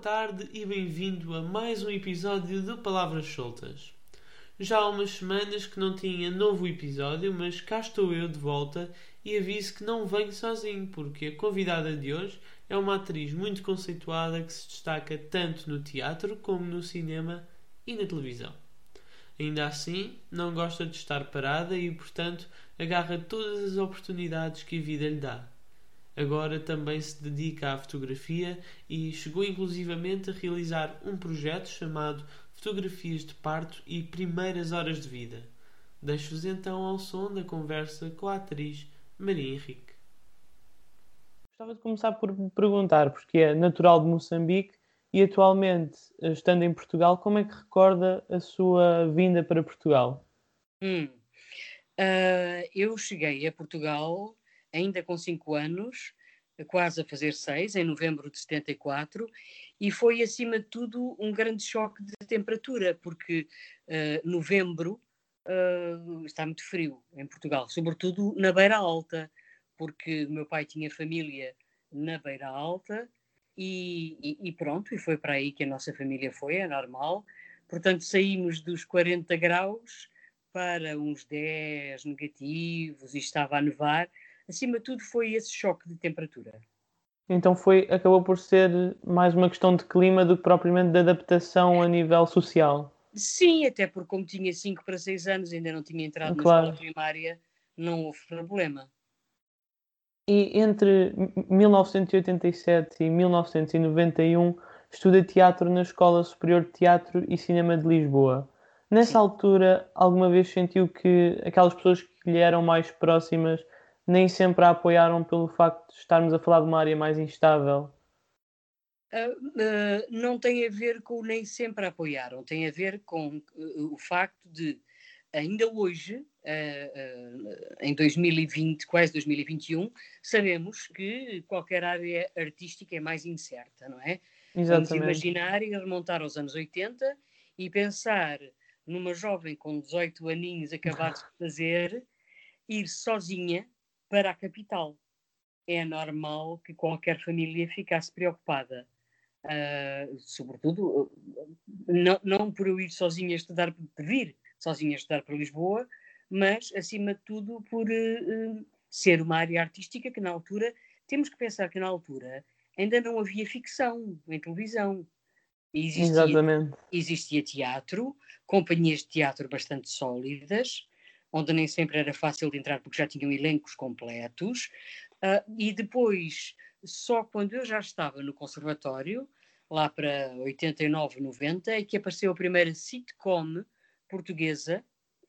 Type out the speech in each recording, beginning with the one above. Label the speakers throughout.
Speaker 1: tarde e bem-vindo a mais um episódio de Palavras Soltas. Já há umas semanas que não tinha novo episódio, mas cá estou eu de volta e aviso que não venho sozinho, porque a convidada de hoje é uma atriz muito conceituada que se destaca tanto no teatro como no cinema e na televisão. Ainda assim, não gosta de estar parada e, portanto, agarra todas as oportunidades que a vida lhe dá agora também se dedica à fotografia e chegou inclusivamente a realizar um projeto chamado Fotografias de Parto e Primeiras Horas de Vida. Deixo-vos então ao som da conversa com a atriz Maria Henrique.
Speaker 2: Gostava de começar por perguntar, porque é natural de Moçambique e atualmente, estando em Portugal, como é que recorda a sua vinda para Portugal?
Speaker 3: Hum. Uh, eu cheguei a Portugal ainda com 5 anos, quase a fazer 6, em novembro de 74, e foi, acima de tudo, um grande choque de temperatura, porque uh, novembro uh, está muito frio em Portugal, sobretudo na Beira Alta, porque meu pai tinha família na Beira Alta, e, e, e, pronto, e foi para aí que a nossa família foi, é normal. Portanto, saímos dos 40 graus para uns 10 negativos e estava a nevar acima de tudo foi esse choque de temperatura.
Speaker 2: Então foi, acabou por ser mais uma questão de clima do que propriamente de adaptação a nível social.
Speaker 3: Sim, até porque como tinha 5 para 6 anos, ainda não tinha entrado claro. na escola primária, não houve problema.
Speaker 2: E entre 1987 e 1991 estuda teatro na Escola Superior de Teatro e Cinema de Lisboa. Nessa Sim. altura, alguma vez sentiu que aquelas pessoas que lhe eram mais próximas nem sempre a apoiaram pelo facto de estarmos a falar de uma área mais instável?
Speaker 3: Uh, uh, não tem a ver com nem sempre a apoiaram, tem a ver com uh, o facto de, ainda hoje, em 2020, quase 2021, sabemos que qualquer área artística é mais incerta, não é? Exatamente. Vamos imaginar e remontar aos anos 80 e pensar numa jovem com 18 aninhos acabados de fazer, ir sozinha para a capital. É normal que qualquer família ficasse preocupada. Uh, sobretudo, não, não por eu ir sozinha estudar, por vir sozinha estudar para Lisboa, mas, acima de tudo, por uh, ser uma área artística que, na altura, temos que pensar que, na altura, ainda não havia ficção em televisão.
Speaker 2: Existia, Exatamente.
Speaker 3: Existia teatro, companhias de teatro bastante sólidas, onde nem sempre era fácil de entrar porque já tinham elencos completos. Uh, e depois, só quando eu já estava no conservatório, lá para 89, 90, é que apareceu a primeira sitcom portuguesa,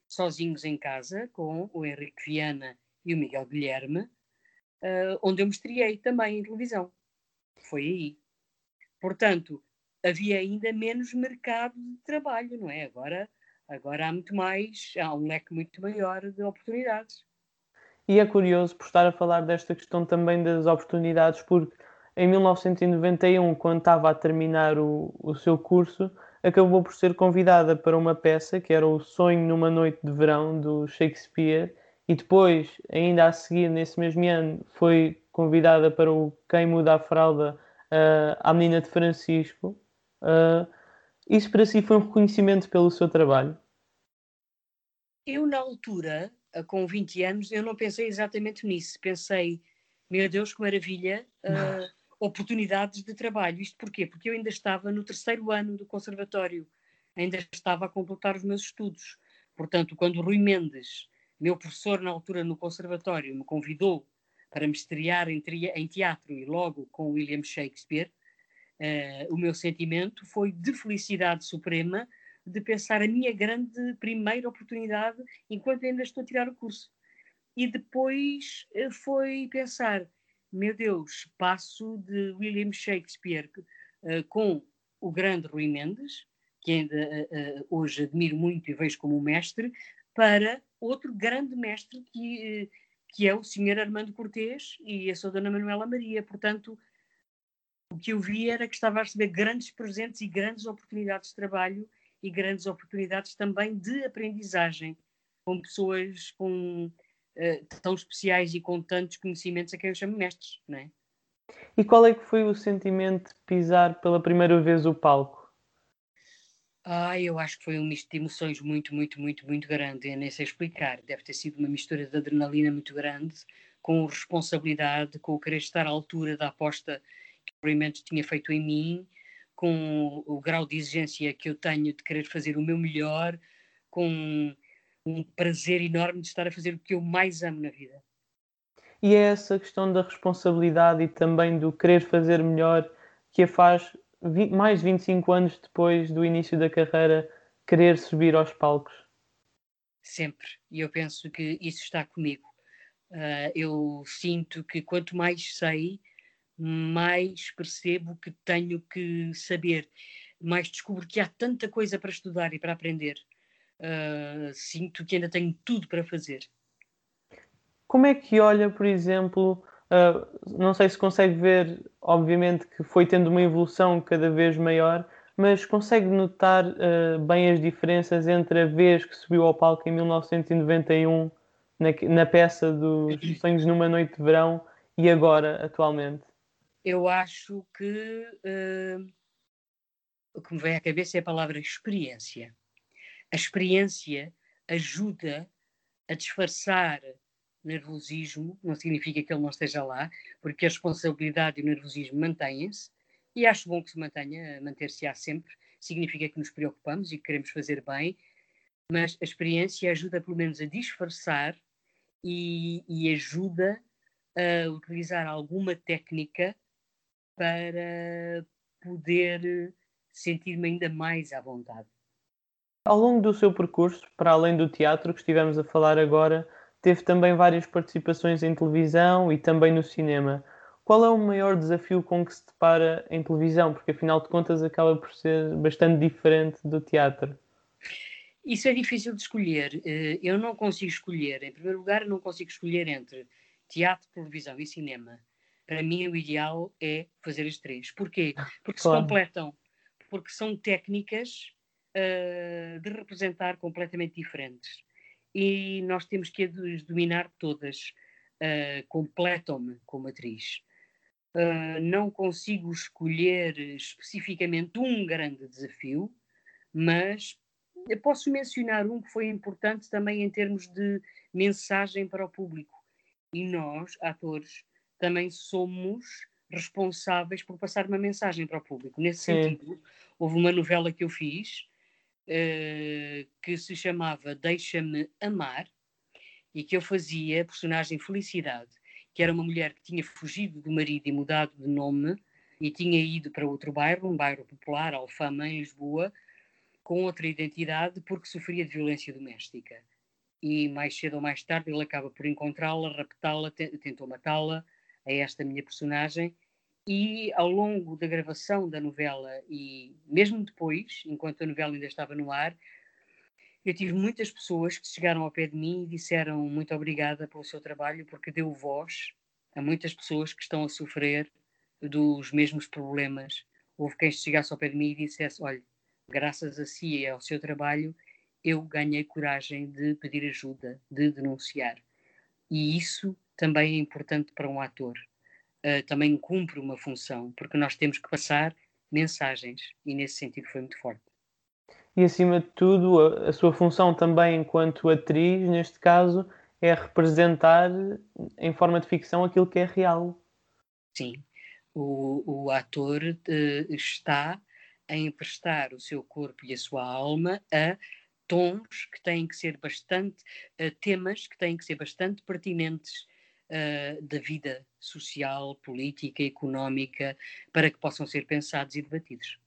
Speaker 3: Sozinhos em Casa, com o Henrique Viana e o Miguel Guilherme, uh, onde eu me também em televisão. Foi aí. Portanto, havia ainda menos mercado de trabalho, não é? Agora Agora há muito mais, há um leque muito maior de oportunidades.
Speaker 2: E é curioso por estar a falar desta questão também das oportunidades, porque em 1991, quando estava a terminar o, o seu curso, acabou por ser convidada para uma peça que era O Sonho numa Noite de Verão, do Shakespeare, e depois, ainda a seguir, nesse mesmo ano, foi convidada para o Quem Muda a Fralda uh, à Menina de Francisco. Uh, isso para si foi um reconhecimento pelo seu trabalho?
Speaker 3: Eu, na altura, com 20 anos, eu não pensei exatamente nisso. Pensei, meu Deus, que maravilha, uh, oportunidades de trabalho. Isto porquê? Porque eu ainda estava no terceiro ano do conservatório, ainda estava a completar os meus estudos. Portanto, quando o Rui Mendes, meu professor na altura no conservatório, me convidou para me estrear em, em teatro e logo com William Shakespeare, Uh, o meu sentimento foi de felicidade suprema de pensar a minha grande primeira oportunidade enquanto ainda estou a tirar o curso. E depois uh, foi pensar, meu Deus, passo de William Shakespeare uh, com o grande Rui Mendes, que ainda hoje admiro muito e vejo como mestre, para outro grande mestre que, que é o Sr. Armando Cortês e a sua Dona Manuela Maria. Portanto, o que eu vi era que estava a receber grandes presentes e grandes oportunidades de trabalho e grandes oportunidades também de aprendizagem com pessoas com, uh, tão especiais e com tantos conhecimentos a quem eu chamo mestres, não é?
Speaker 2: E qual é que foi o sentimento de pisar pela primeira vez o palco?
Speaker 3: Ah, eu acho que foi um misto de emoções muito, muito, muito, muito grande. Eu nem sei explicar. Deve ter sido uma mistura de adrenalina muito grande, com responsabilidade, com o querer estar à altura da aposta que experimento tinha feito em mim, com o grau de exigência que eu tenho de querer fazer o meu melhor, com um prazer enorme de estar a fazer o que eu mais amo na vida.
Speaker 2: E é essa questão da responsabilidade e também do querer fazer melhor que a faz, mais de 25 anos depois do início da carreira, querer subir aos palcos?
Speaker 3: Sempre. E eu penso que isso está comigo. Uh, eu sinto que quanto mais sei, mais percebo que tenho que saber, mais descubro que há tanta coisa para estudar e para aprender. Uh, sinto que ainda tenho tudo para fazer.
Speaker 2: Como é que olha, por exemplo, uh, não sei se consegue ver, obviamente, que foi tendo uma evolução cada vez maior, mas consegue notar uh, bem as diferenças entre a vez que subiu ao palco em 1991, na, na peça dos Sonhos numa Noite de Verão, e agora, atualmente?
Speaker 3: Eu acho que o que me vem à cabeça é a palavra experiência. A experiência ajuda a disfarçar nervosismo, não significa que ele não esteja lá, porque a responsabilidade e o nervosismo mantêm-se, e acho bom que se mantenha, manter-se-á sempre, significa que nos preocupamos e que queremos fazer bem, mas a experiência ajuda pelo menos a disfarçar e, e ajuda a utilizar alguma técnica para poder sentir-me ainda mais à vontade.
Speaker 2: Ao longo do seu percurso, para além do teatro que estivemos a falar agora, teve também várias participações em televisão e também no cinema. Qual é o maior desafio com que se depara em televisão? Porque afinal de contas acaba por ser bastante diferente do teatro.
Speaker 3: Isso é difícil de escolher. Eh, eu não consigo escolher. Em primeiro lugar, não consigo escolher entre teatro, televisão e cinema. Para mim, o ideal é fazer as três. Porquê? Porque claro. se completam. Porque são técnicas uh, de representar completamente diferentes. E nós temos que as dominar todas. Uh, Completam-me como atriz. Uh, não consigo escolher especificamente um grande desafio, mas posso mencionar um que foi importante também em termos de mensagem para o público. E nós, atores, também somos responsáveis por passar uma mensagem para o público. Nesse Sim. sentido, houve uma novela que eu fiz uh, que se chamava Deixa-me Amar e que eu fazia a personagem Felicidade, que era uma mulher que tinha fugido do marido e mudado de nome e tinha ido para outro bairro, um bairro popular, Alfama, em Lisboa, com outra identidade porque sofria de violência doméstica. E mais cedo ou mais tarde ele acaba por encontrá-la, raptá-la, tentou matá-la, a esta minha personagem, e ao longo da gravação da novela e mesmo depois, enquanto a novela ainda estava no ar, eu tive muitas pessoas que chegaram ao pé de mim e disseram muito obrigada pelo seu trabalho, porque deu voz a muitas pessoas que estão a sofrer dos mesmos problemas. Houve quem chegasse ao pé de mim e dissesse: Olha, graças a si e ao seu trabalho, eu ganhei coragem de pedir ajuda, de denunciar. E isso também é importante para um ator uh, também cumpre uma função, porque nós temos que passar mensagens e nesse sentido foi muito forte.
Speaker 2: E acima de tudo, a, a sua função também enquanto atriz, neste caso, é representar em forma de ficção aquilo que é real.
Speaker 3: Sim, o, o ator uh, está a emprestar o seu corpo e a sua alma a tons que têm que ser bastante, temas que têm que ser bastante pertinentes uh, da vida social, política, económica, para que possam ser pensados e debatidos.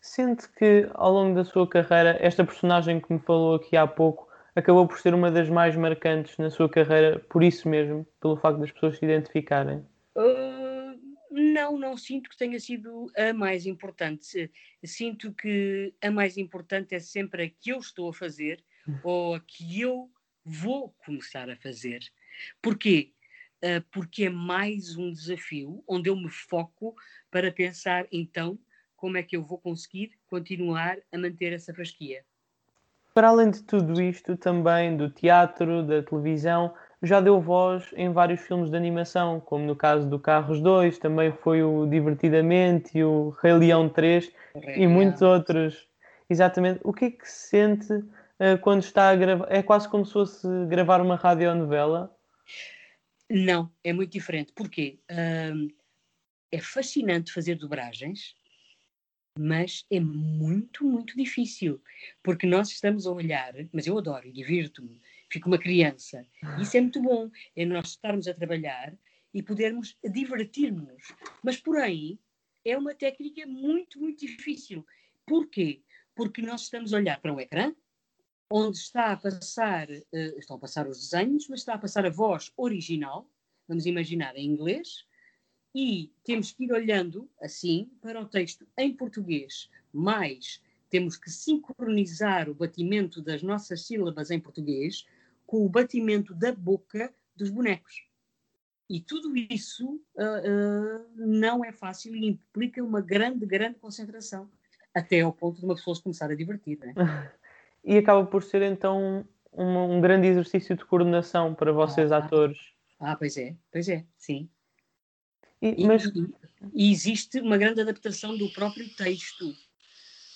Speaker 2: Sente que ao longo da sua carreira, esta personagem que me falou aqui há pouco acabou por ser uma das mais marcantes na sua carreira, por isso mesmo, pelo facto das pessoas se identificarem?
Speaker 3: Uh, não, não sinto que tenha sido a mais importante. Sinto que a mais importante é sempre a que eu estou a fazer hum. ou a que eu vou começar a fazer. Porquê? Uh, porque é mais um desafio onde eu me foco para pensar então como é que eu vou conseguir continuar a manter essa fasquia.
Speaker 2: Para além de tudo isto, também do teatro, da televisão, já deu voz em vários filmes de animação, como no caso do Carros 2, também foi o Divertidamente e o Rei Leão 3 Rei e muitos outros. Exatamente. O que é que se sente uh, quando está a gravar? É quase como se fosse gravar uma radionovela?
Speaker 3: Não, é muito diferente. Porquê? Uh, é fascinante fazer dobragens, mas é muito, muito difícil, porque nós estamos a olhar, mas eu adoro e divirto-me, fico uma criança. Isso é muito bom, é nós estarmos a trabalhar e podermos divertir-nos. Mas, porém, é uma técnica muito, muito difícil. Porquê? Porque nós estamos a olhar para um ecrã, onde está a passar, uh, estão a passar os desenhos, mas está a passar a voz original, vamos imaginar em inglês, e temos que ir olhando assim para o texto em português, mais temos que sincronizar o batimento das nossas sílabas em português com o batimento da boca dos bonecos. E tudo isso uh, uh, não é fácil e implica uma grande, grande concentração, até ao ponto de uma pessoa se começar a divertir. Né?
Speaker 2: e acaba por ser então um, um, grande exercício de coordenação para vocês, ah, atores.
Speaker 3: Ah, pois é, pois é, sim. E, mas... e, e existe uma grande adaptação do próprio texto,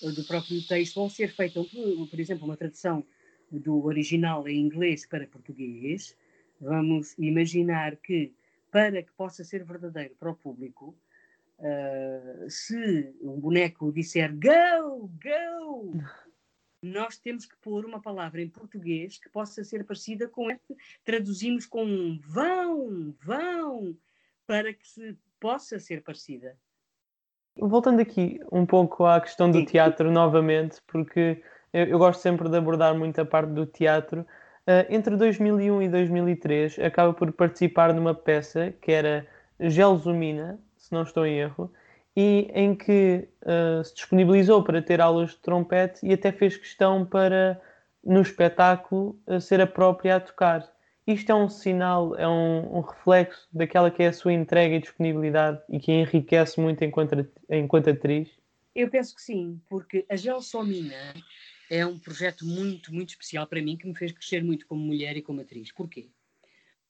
Speaker 3: do próprio texto, ao ser feita, por, por exemplo, uma tradução do original em inglês para português, vamos imaginar que, para que possa ser verdadeiro para o público, uh, se um boneco disser go, go, nós temos que pôr uma palavra em português que possa ser parecida com este, traduzimos com vão, vão, para que se possa ser parecida.
Speaker 2: Voltando aqui um pouco à questão do teatro novamente, porque eu, eu, gosto sempre de abordar muito a parte do teatro. Uh, entre 2001 e 2003, acaba por participar numa peça que era Gelsomina, se não estou em erro, e em que uh, se disponibilizou para ter aulas de trompete e até fez questão para, no espetáculo, uh, ser a própria a tocar. Isto é um sinal, é um, um, reflexo daquela que é a sua entrega e disponibilidade e que enriquece muito enquanto, enquanto atriz?
Speaker 3: Eu penso que sim, porque a Gelsomina é um projeto muito, muito especial para mim que me fez crescer muito como mulher e como atriz. Porquê?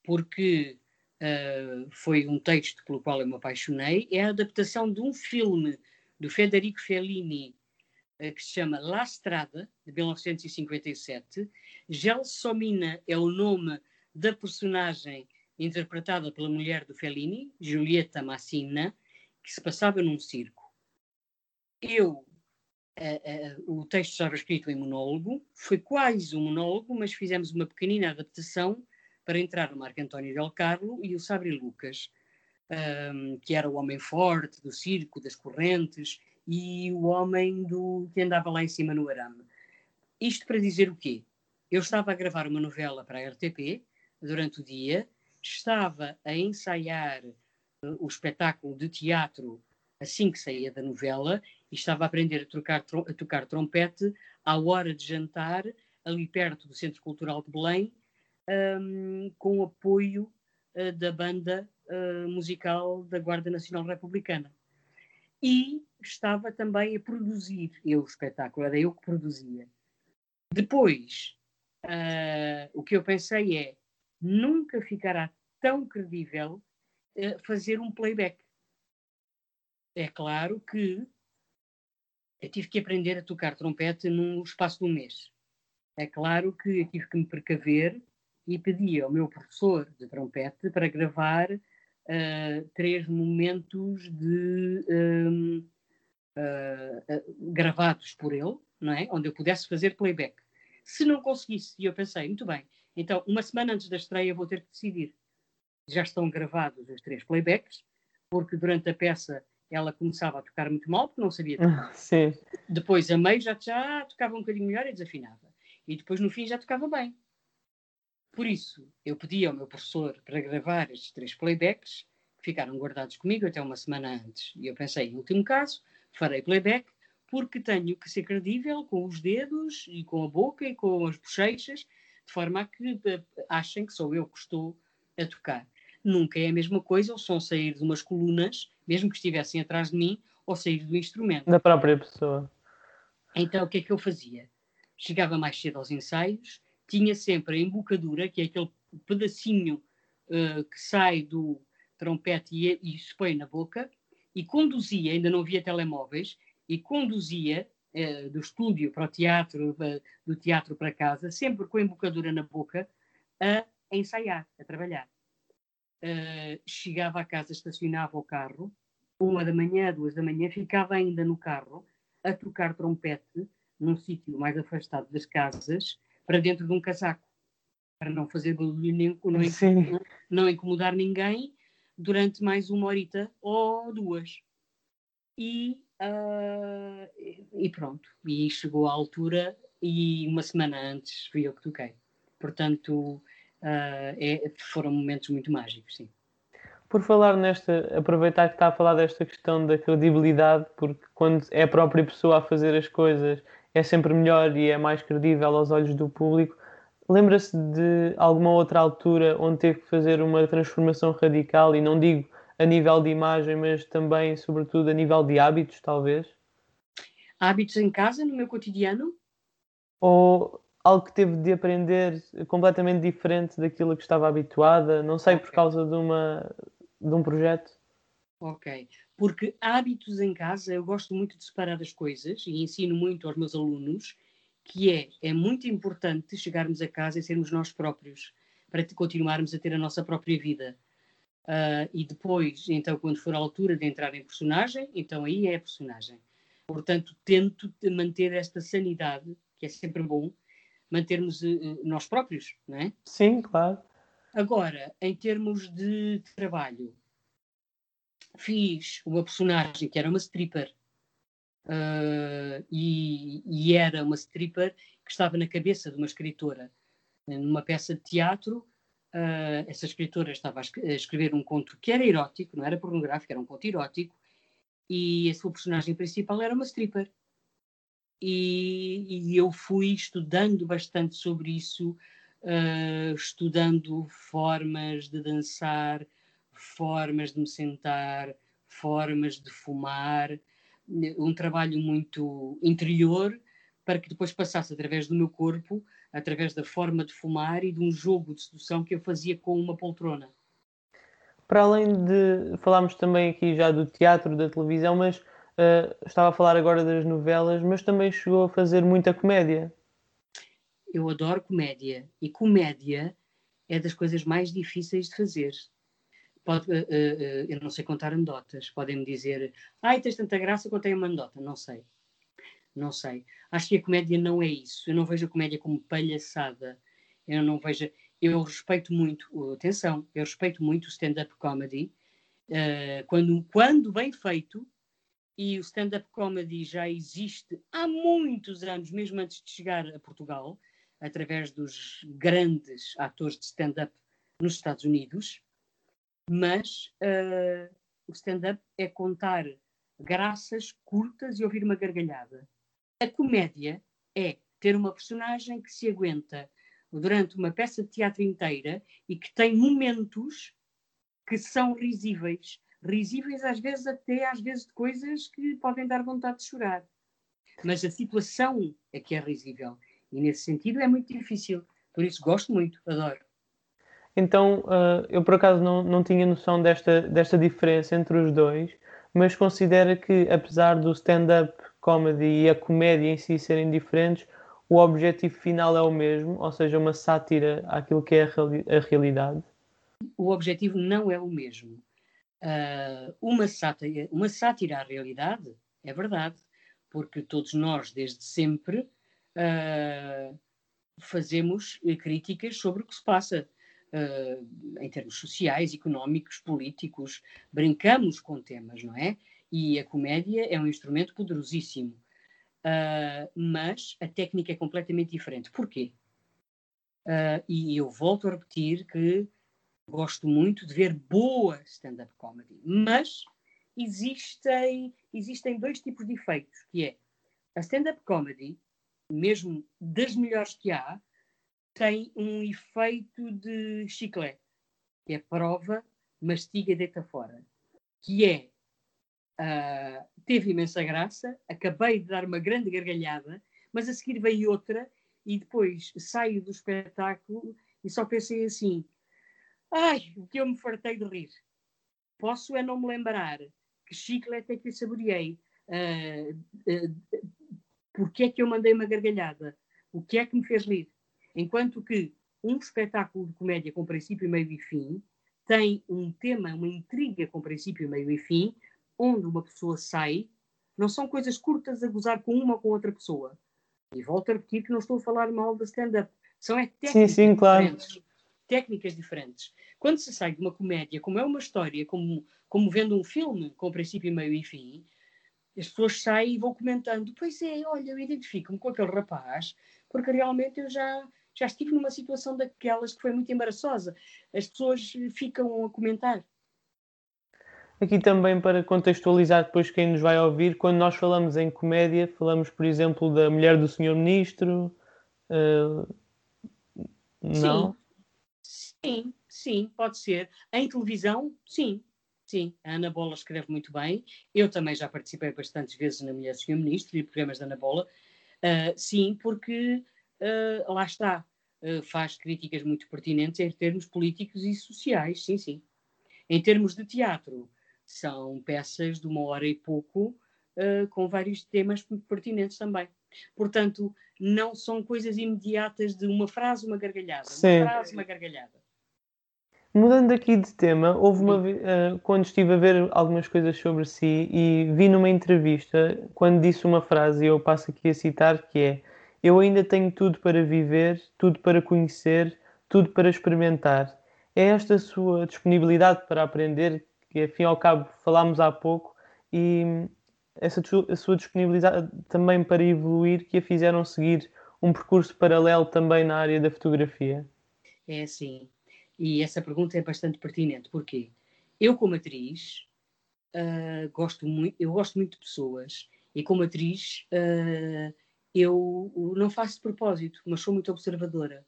Speaker 3: Porque uh, foi um texto pelo qual eu me apaixonei, é a adaptação de um filme do Federico Fellini uh, que se chama La Strada, de 1957. Gelsomina é o nome da personagem interpretada pela mulher do Fellini, Giulietta Massina, que se passava num circo. Eu uh, uh, o texto estava escrito em monólogo, foi quase um monólogo, mas fizemos uma pequenina adaptação para entrar o Marco António Del Carlo e o Sabri Lucas, um, que era o homem forte do circo, das correntes, e o homem do que andava lá em cima no arame. Isto para dizer o quê? Eu estava a gravar uma novela para a RTP durante o dia, estava a ensaiar uh, o espetáculo de teatro assim que saía da novela e estava a aprender a, trocar, a tocar trompete à hora de jantar, ali perto do Centro Cultural de Belém, um, com o apoio uh, da banda uh, musical da Guarda Nacional Republicana. E estava também a produzir eu o espetáculo, era eu que produzia. Depois, uh, o que eu pensei é: nunca ficará tão credível fazer um playback é claro que eu tive que aprender a tocar trompete no espaço de um mês. É claro que eu tive que me precaver e pedi ao meu professor de trompete para gravar uh, três momentos de um, uh, uh, gravados por ele, não é? Onde eu pudesse fazer playback. Se não conseguisse, e eu pensei, muito bem, então uma semana antes da estreia vou ter que decidir. Já estão gravados os três playbacks, porque durante a peça ela começava a tocar muito mal porque não sabia tocar.
Speaker 2: Sim.
Speaker 3: Depois a meio já, já tocava um bocadinho melhor e desafinava. E depois no fim já tocava bem. Por isso, eu pedi ao meu professor para gravar estes três playbacks, que ficaram guardados comigo até uma semana antes. E eu pensei, em último caso, farei playback, porque tenho que ser credível com os dedos e com a boca e com as bochechas, de forma a que eh, achem que sou eu que estou a tocar. Nunca é a mesma coisa o som sair de umas colunas mesmo que estivessem atrás de mim, ou sair do instrumento.
Speaker 2: Da própria pessoa.
Speaker 3: Então, o que é que eu fazia? Chegava mais cedo aos ensaios, tinha sempre a embocadura, que é aquele pedacinho uh, que sai do trompete e, e se põe na boca, e conduzia, ainda não havia telemóveis, e conduzia uh, do estúdio para o teatro, uh, do teatro para casa, sempre com a embocadura na boca, a ensaiar, a trabalhar. chegava à casa, estacionava o carro, uma da manhã, duas da manhã, ficava ainda no carro a tocar trompete num sítio mais afastado das casas, para dentro de um casaco, para não fazer barulho, nem, não, não incomodar ninguém durante mais uma horita ou duas. E, uh, e pronto, e chegou a altura e uma semana antes fui eu que toquei. Portanto, uh, é, foram momentos muito mágicos, sim.
Speaker 2: Por falar nesta, aproveitar que está a falar desta questão da credibilidade, porque quando é a própria pessoa a fazer as coisas é sempre melhor e é mais credível aos olhos do público. Lembra-se de alguma outra altura onde teve que fazer uma transformação radical, e não digo a nível de imagem, mas também, sobretudo, a nível de hábitos, talvez?
Speaker 3: Hábitos em casa, no meu cotidiano?
Speaker 2: Ou algo que teve de aprender completamente diferente daquilo que estava habituada, não sei, okay. por causa de, uma, de um projeto?
Speaker 3: Ok. Porque hábitos em casa, eu gosto muito de separar as coisas e ensino muito aos meus alunos que é, é muito importante chegarmos a casa e sermos nós próprios, para continuarmos a ter a nossa própria vida. Uh, e depois, então, quando for a altura de entrar em personagem, então aí é a personagem. Portanto, tento manter esta sanidade, que é sempre bom, mantermos uh, nós próprios, não é?
Speaker 2: Sim, claro.
Speaker 3: Agora, em termos de trabalho, fiz uma personagem que era uma stripper. Uh, e, e, era uma stripper que estava na cabeça de uma escritora. Numa peça de teatro, uh, essa escritora estava a, escrever um conto que era erótico, não era pornográfico, era um conto erótico, e a sua personagem principal era uma stripper. E, e eu fui estudando bastante sobre isso, uh, estudando formas de dançar, formas de me sentar, formas de fumar, um trabalho muito interior para que depois passasse através do meu corpo, através da forma de fumar e de um jogo de sedução que eu fazia com uma poltrona.
Speaker 2: Para além de falarmos também aqui já do teatro, da televisão, mas uh, estava a falar agora das novelas, mas também chegou a fazer muita comédia.
Speaker 3: Eu adoro comédia e comédia é das coisas mais difíceis de fazer. Pode, uh, uh, eu não sei contar anedotas. Podem-me dizer, ai, tens tanta graça, contei uma anedota. Não sei. Não sei. Acho que a comédia não é isso. Eu não vejo a comédia como palhaçada. Eu não vejo. Eu respeito muito, atenção, eu respeito muito o stand-up comedy. Uh, quando, quando bem feito, e o stand-up comedy já existe há muitos anos, mesmo antes de chegar a Portugal, através dos grandes atores de stand-up nos Estados Unidos mas uh, o stand-up é contar graças curtas e ouvir uma gargalhada. A comédia é ter uma personagem que se aguenta durante uma peça de teatro inteira e que tem momentos que são risíveis. Risíveis às vezes até às vezes de coisas que podem dar vontade de chorar. Mas a situação é que é risível. E nesse sentido é muito difícil. Por isso gosto muito, adoro.
Speaker 2: Então, uh, eu por acaso não, não tinha noção desta, desta diferença entre os dois, mas considera que, apesar do stand-up comedy e a comédia em si serem diferentes, o objetivo final é o mesmo, ou seja, uma sátira àquilo que é a, reali a realidade?
Speaker 3: O objetivo não é o mesmo. Uh, uma, sátira, uma sátira à realidade é verdade, porque todos nós, desde sempre, uh, fazemos críticas sobre o que se passa em termos sociais, económicos, políticos, brincamos com temas, não é? E a comédia é um instrumento poderosíssimo. Uh, mas a técnica é completamente diferente. Porquê? Uh, e eu volto a repetir que gosto muito de ver boa stand-up comedy, mas existem, existem dois tipos de efeitos, que é a stand-up comedy, mesmo das melhores que há, tem um efeito de chiclete, que é prova, mastiga e deita fora, que é uh, teve imensa graça, acabei de dar uma grande gargalhada, mas a seguir veio outra e depois saio do espetáculo e só pensei assim: ai, o que eu me fartei de rir. Posso é não me lembrar que chiclete é que eu saboreei, uh, uh, porque é que eu mandei uma gargalhada, o que é que me fez rir. Enquanto que um espetáculo de comédia com princípio, meio e fim tem um tema, uma intriga com princípio, meio e fim, onde uma pessoa sai, não são coisas curtas a gozar com uma ou com outra pessoa. E volto a repetir que não estou a falar mal da stand-up. São é técnicas sim, sim, claro. diferentes. Técnicas diferentes. Quando se sai de uma comédia, como é uma história, como, como vendo um filme com princípio, meio e fim, as pessoas saem e vão comentando: Pois é, olha, eu identifico-me com aquele rapaz, porque realmente eu já, já estive numa situação daquelas que foi muito embaraçosa. As pessoas ficam a comentar.
Speaker 2: Aqui também para contextualizar depois quem nos vai ouvir, quando nós falamos em comédia, falamos, por exemplo, da mulher do senhor ministro. Uh,
Speaker 3: não? Sim. sim, sim, pode ser. Em televisão, sim. Sim, a Ana Bola escreve muito bem. Eu também já participei bastantes vezes na Mulher do Senhor Ministro e programas da Ana Bola. Uh, sim, porque uh, lá está, uh, faz críticas muito pertinentes em termos políticos e sociais, sim, sim. Em termos de teatro, são peças de uma hora e pouco, uh, com vários temas muito pertinentes também. Portanto, não são coisas imediatas de uma frase, uma gargalhada. Sim. Uma frase, uma gargalhada.
Speaker 2: Mudando aqui de tema, houve uma uh, quando estive a ver algumas coisas sobre si e vi numa entrevista quando disse uma frase, e eu passo aqui a citar, que é Eu ainda tenho tudo para viver, tudo para conhecer, tudo para experimentar. É esta sua disponibilidade para aprender que afim ao cabo falámos há pouco, e essa a sua disponibilidade também para evoluir que a fizeram seguir um percurso paralelo também na área da fotografia?
Speaker 3: É assim, e essa pergunta é bastante pertinente, porque eu como atriz uh, gosto muito, eu gosto muito de pessoas e como atriz uh, eu não faço de propósito, mas sou muito observadora.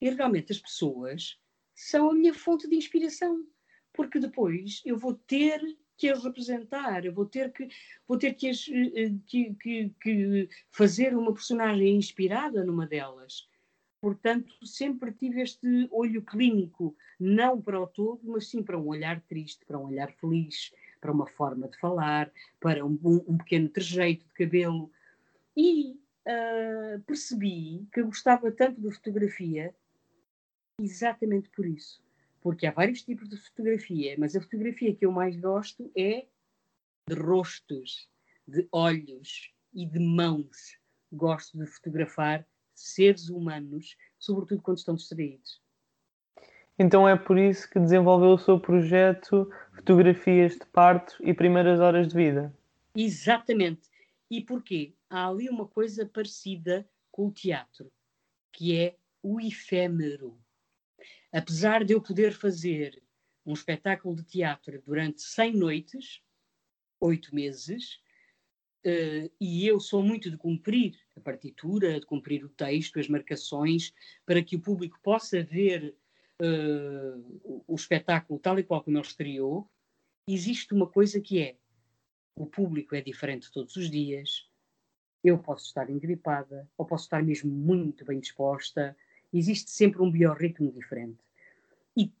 Speaker 3: E realmente as pessoas são a minha fonte de inspiração porque depois eu vou ter que as representar, eu vou ter que, vou ter que, as, eh, que, que, que fazer uma personagem inspirada numa delas. Portanto, sempre tive este olho clínico, não para o todo, mas sim para um olhar triste, para um olhar feliz, para uma forma de falar, para um, um pequeno trejeito de cabelo. E uh, percebi que gostava tanto de fotografia exatamente por isso porque há vários tipos de fotografia, mas a fotografia que eu mais gosto é de rostos, de olhos e de mãos. Gosto de fotografar seres humanos, sobretudo quando estão distraídos.
Speaker 2: Então é por isso que desenvolveu o seu projeto Fotografias de Parto e Primeiras Horas de Vida.
Speaker 3: Exatamente. E porquê? Há ali uma coisa parecida com o teatro, que é o efêmero. Apesar de eu poder fazer um espetáculo de teatro durante 100 noites, oito meses, uh, e eu sou muito de cumprir a partitura, de cumprir o texto, as marcações, para que o público possa ver uh, o espetáculo tal e qual como ele estreou, existe uma coisa que é o público é diferente todos os dias, eu posso estar engripada, ou posso estar mesmo muito bem disposta, existe sempre um biorritmo diferente. E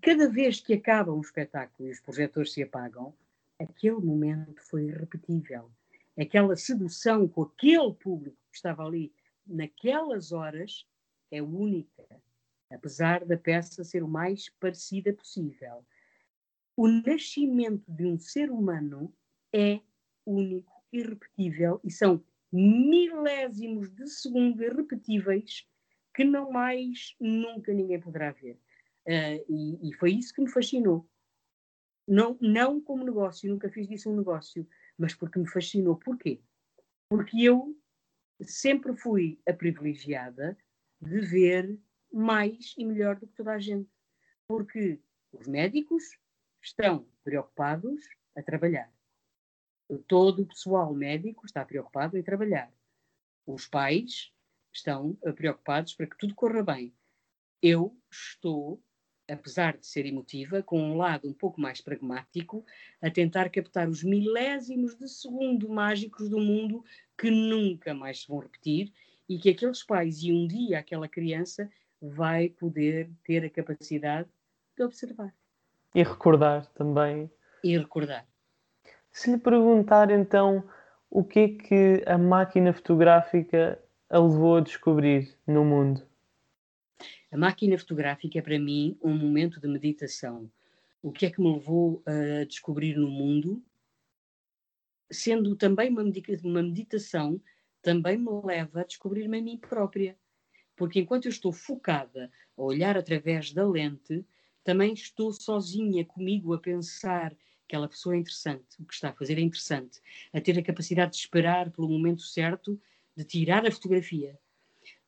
Speaker 3: cada vez que acaba um espetáculo e os projetores se apagam, aquele momento foi irrepetível. Aquela sedução com aquele público que estava ali naquelas horas é única, apesar da peça ser o mais parecida possível. O nascimento de um ser humano é único, irrepetível e são milésimos de segundo irrepetíveis que não mais nunca ninguém poderá ver. Uh, e, e, foi isso que me fascinou. Não, não como negócio, nunca fiz disso um negócio, mas porque me fascinou. Porquê? Porque eu sempre fui a privilegiada de ver mais e melhor do que toda a gente. Porque os médicos estão preocupados a trabalhar. Todo o pessoal médico está preocupado em trabalhar. Os pais estão eh, preocupados para que tudo corra bem. Eu estou, apesar de ser emotiva, com um lado um pouco mais pragmático, a tentar captar os milésimos de segundo mágicos do mundo que nunca mais se vão repetir e que aqueles pais e um dia aquela criança vai poder ter a capacidade de observar.
Speaker 2: E recordar também.
Speaker 3: E recordar.
Speaker 2: Se lhe perguntar então o que é que a máquina fotográfica a levou a descobrir no mundo?
Speaker 3: A máquina fotográfica é para mim um momento de meditação. O que é que me levou a descobrir no mundo? Sendo também uma meditação, também me leva a descobrir-me a mim própria. Porque enquanto eu estou focada a olhar através da lente, também estou sozinha comigo a pensar aquela pessoa é interessante, o que está a fazer é interessante, a ter a capacidade de esperar pelo momento certo de tirar a fotografia,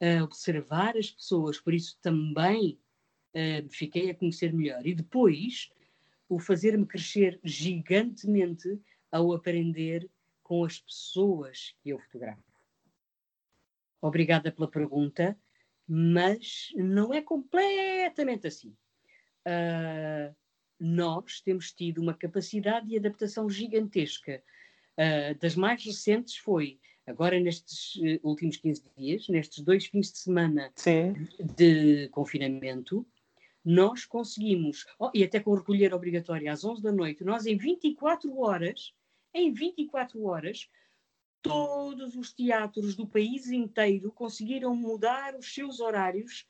Speaker 3: a observar as pessoas, por isso também uh, fiquei a conhecer melhor. E depois, o fazer-me crescer gigantemente ao aprender com as pessoas que eu fotografo. Obrigada pela pergunta, mas não é completamente assim. Uh, nós temos tido uma capacidade de adaptação gigantesca. Uh, das mais recentes foi, agora nestes uh, últimos 15 dias, nestes dois fins de semana
Speaker 2: Sim.
Speaker 3: de confinamento, nós conseguimos, oh, e até com recolher obrigatório às 11 da noite, nós em 24 horas, em 24 horas, todos os teatros do país inteiro conseguiram mudar os seus horários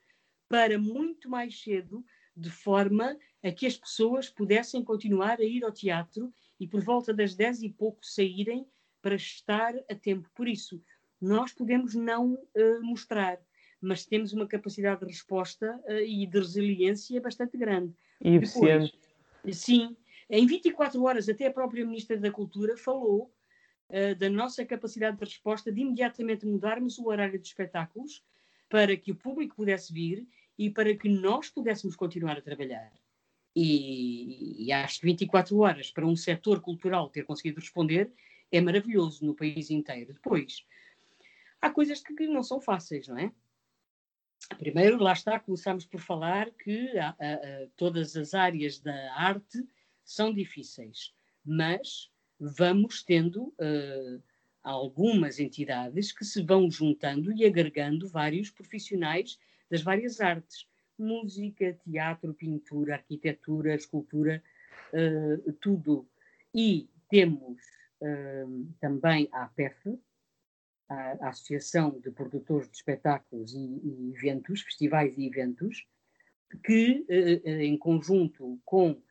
Speaker 3: para muito mais cedo, de forma a que as pessoas pudessem continuar a ir ao teatro e por volta das dez e pouco saírem para estar a tempo. Por isso, nós podemos não uh, mostrar, mas temos uma capacidade de resposta uh, e de resiliência bastante grande.
Speaker 2: E eficiente.
Speaker 3: Sim, em 24 horas, até a própria Ministra da Cultura falou uh, da nossa capacidade de resposta de imediatamente mudarmos o horário de espetáculos para que o público pudesse vir e para que nós pudéssemos continuar a trabalhar. E, e acho que 24 horas para um setor cultural ter conseguido responder é maravilhoso no país inteiro. Depois, há coisas que não são fáceis, não é? Primeiro, lá está, começamos por falar que a, a, a, todas as áreas da arte são difíceis, mas vamos tendo uh, algumas entidades que se vão juntando e agregando vários profissionais das várias artes música, teatro, pintura, arquitetura, escultura, uh, tudo. E temos uh, também a APEF, a, Associação de Produtores de Espetáculos e, e Eventos, Festivais e Eventos, que, uh, em conjunto com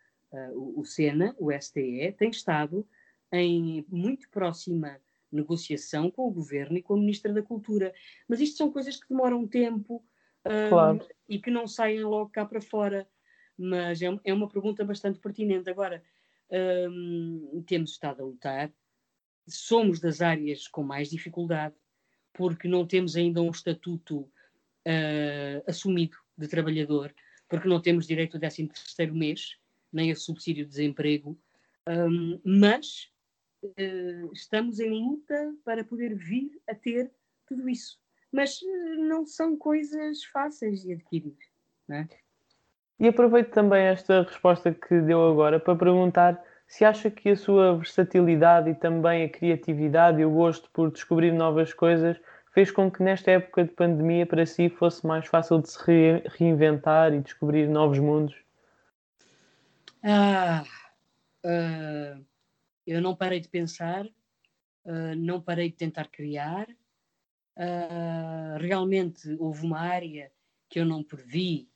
Speaker 3: o SENA, o STE, tem estado em muito próxima negociação com o Governo e com a Ministra da Cultura. Mas isto são coisas que demoram tempo,
Speaker 2: claro.
Speaker 3: e que não saem logo cá para fora. Mas é, é uma pergunta bastante pertinente. Agora, um, temos estado a lutar, somos das áreas com mais dificuldade, porque não temos ainda um estatuto uh, assumido de trabalhador, porque não temos direito ao 13 terceiro mês, nem a subsídio de desemprego, um, mas uh, estamos em luta para poder vir a ter tudo isso mas eh, não são coisas fáceis de adquirir. É?
Speaker 2: E aproveito também esta resposta que deu agora para perguntar se acha que a sua versatilidade e também a criatividade e o gosto por descobrir novas coisas fez com que nesta época de pandemia para si fosse mais fácil de se re reinventar e descobrir novos mundos?
Speaker 3: Ah, uh, eu não parei de pensar, uh, não parei de tentar criar, Uh, realmente houve uma área que eu não previ,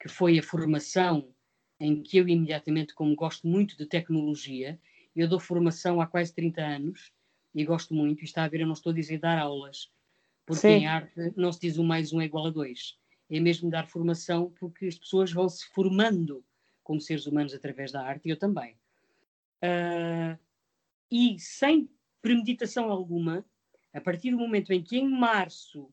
Speaker 3: que foi a formação, em que eu imediatamente, como gosto muito de tecnologia, eu dou formação há quase 30 anos e gosto muito, e está a ver, eu não estou a dizer dar aulas, porque Sim. em arte não se diz um mais um é igual a dois. É mesmo dar formação porque as pessoas vão se formando como seres humanos através da arte, e eu também. Uh, e sem premeditação alguma, a partir do momento em que em março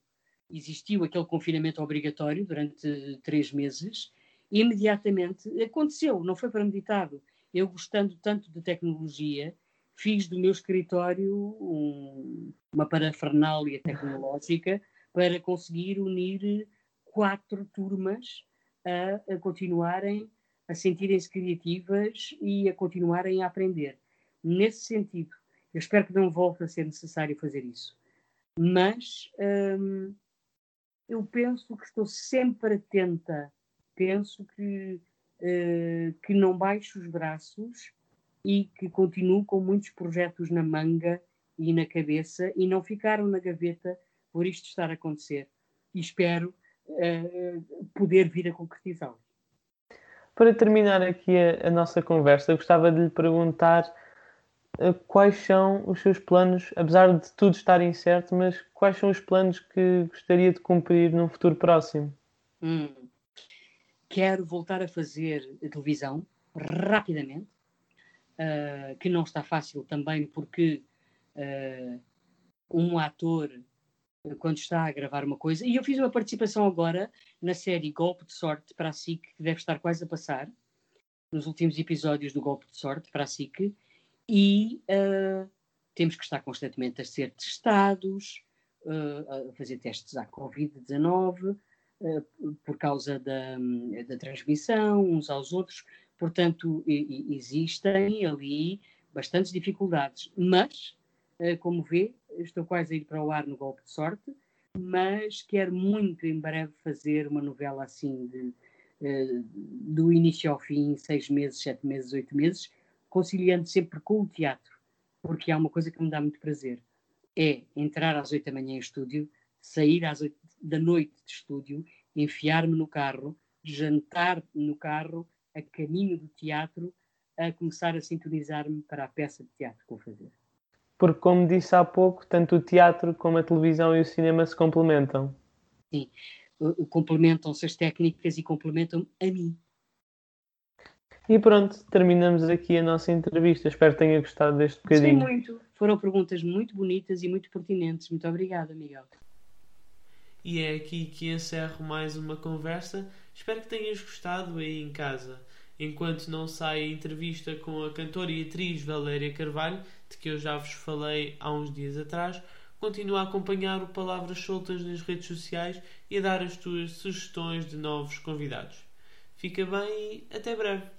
Speaker 3: existiu aquele confinamento obrigatório durante três meses, imediatamente aconteceu, não foi premeditado. Eu, gostando tanto de tecnologia, fiz do meu escritório um, uma parafernália tecnológica para conseguir unir quatro turmas a, a continuarem a sentirem-se criativas e a continuarem a aprender. Nesse sentido, eu espero que não volte a ser necessário fazer isso. Mas hum, eu penso que estou sempre atenta, penso que, uh, que não baixo os braços e que continuo com muitos projetos na manga e na cabeça e não ficaram na gaveta por isto estar a acontecer. E espero uh, poder vir a concretizá-los.
Speaker 2: Para terminar aqui a, a, nossa conversa, eu gostava de lhe perguntar quais são os seus planos, apesar de tudo estar incerto, mas quais são os planos que gostaria de cumprir num futuro próximo?
Speaker 3: Hum. Quero voltar a fazer televisão rapidamente, uh, que não está fácil também porque uh, um ator quando está a gravar uma coisa. E eu fiz uma participação agora na série Golpe de Sorte para a SIC, que deve estar quase a passar, nos últimos episódios do Golpe de Sorte para a SIC, e uh, temos que estar constantemente a ser testados, uh, a fazer testes à Covid-19, uh, por causa da, da transmissão uns aos outros. Portanto, e, e existem ali bastantes dificuldades, mas, como vê, estou quase a ir para o ar no golpe de sorte, mas quero muito em breve fazer uma novela assim de, do início ao fim, seis meses, sete meses, oito meses, conciliando sempre com o teatro, porque há uma coisa que me dá muito prazer, é entrar às oito da manhã em estúdio, sair às oito da noite de estúdio, enfiar-me no carro, jantar no carro, a caminho do teatro, a começar a sintonizar-me para a peça de teatro que vou fazer
Speaker 2: porque, como disse há pouco, tanto o teatro como a televisão e o cinema se complementam.
Speaker 3: Sim, complementam-se as técnicas e complementam a mim.
Speaker 2: E pronto, terminamos aqui a nossa entrevista. Espero que tenha gostado deste bocadinho.
Speaker 3: Sim, muito. Foram perguntas muito bonitas e muito pertinentes. Muito obrigada, Miguel.
Speaker 1: E é aqui que encerro mais uma conversa. Espero que tenhas gostado aí em casa enquanto não sai a entrevista com a cantora e atriz Valéria Carvalho, de que eu já vos falei há uns dias atrás, continua a acompanhar o Palavras Soltas nas redes sociais e a dar as tuas sugestões de novos convidados. Fica bem e até breve!